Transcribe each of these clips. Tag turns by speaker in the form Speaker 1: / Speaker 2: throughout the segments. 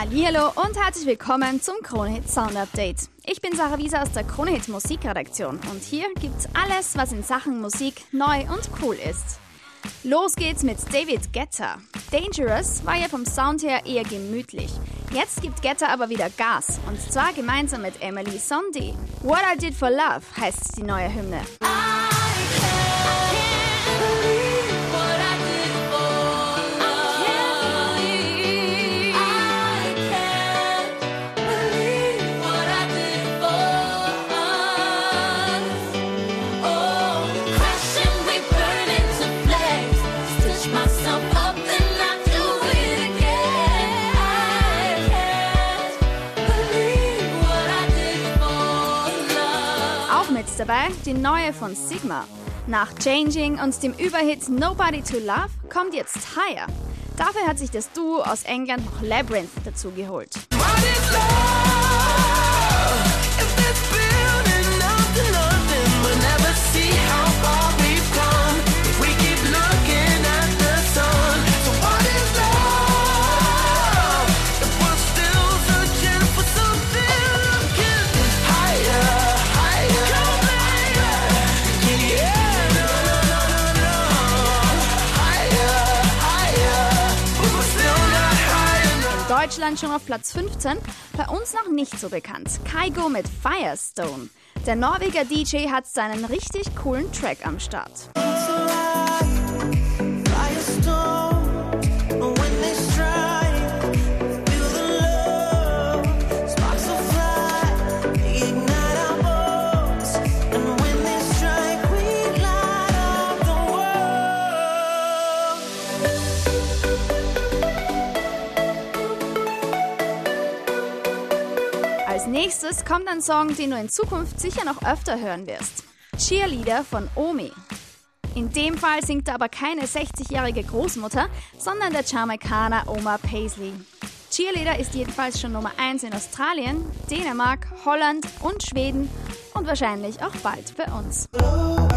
Speaker 1: Hallo und herzlich willkommen zum Kronehit Sound Update. Ich bin Sarah Wieser aus der Kronehit Musikredaktion und hier gibt's alles, was in Sachen Musik neu und cool ist. Los geht's mit David Guetta. Dangerous war ja vom Sound her eher gemütlich. Jetzt gibt Guetta aber wieder Gas und zwar gemeinsam mit Emily Sondhi. What I Did for Love heißt die neue Hymne. Mit dabei die neue von Sigma. Nach Changing und dem Überhit Nobody to Love kommt jetzt Higher. Dafür hat sich das Duo aus England noch Labyrinth dazugeholt. Deutschland schon auf Platz 15, bei uns noch nicht so bekannt. Kaigo mit Firestone. Der Norweger DJ hat seinen richtig coolen Track am Start. Nächstes kommt ein Song, den du in Zukunft sicher noch öfter hören wirst. Cheerleader von Omi. In dem Fall singt aber keine 60-jährige Großmutter, sondern der Jamaikaner Omar Paisley. Cheerleader ist jedenfalls schon Nummer 1 in Australien, Dänemark, Holland und Schweden und wahrscheinlich auch bald bei uns. Oh,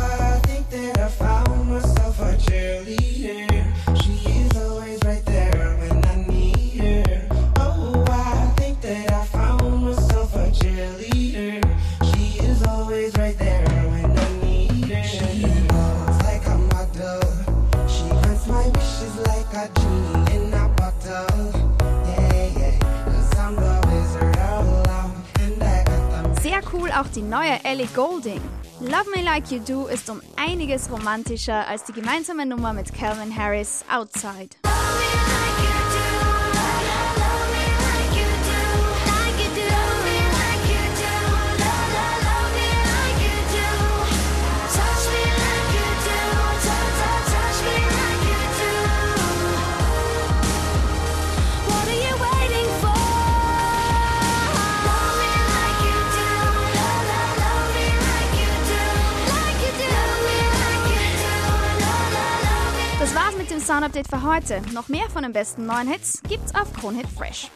Speaker 1: Sehr cool auch die neue Ellie Golding. Love Me Like You Do ist um einiges romantischer als die gemeinsame Nummer mit Calvin Harris Outside. Das war's mit dem Sound Update für heute. Noch mehr von den besten neuen Hits gibt's auf Kronhit Fresh.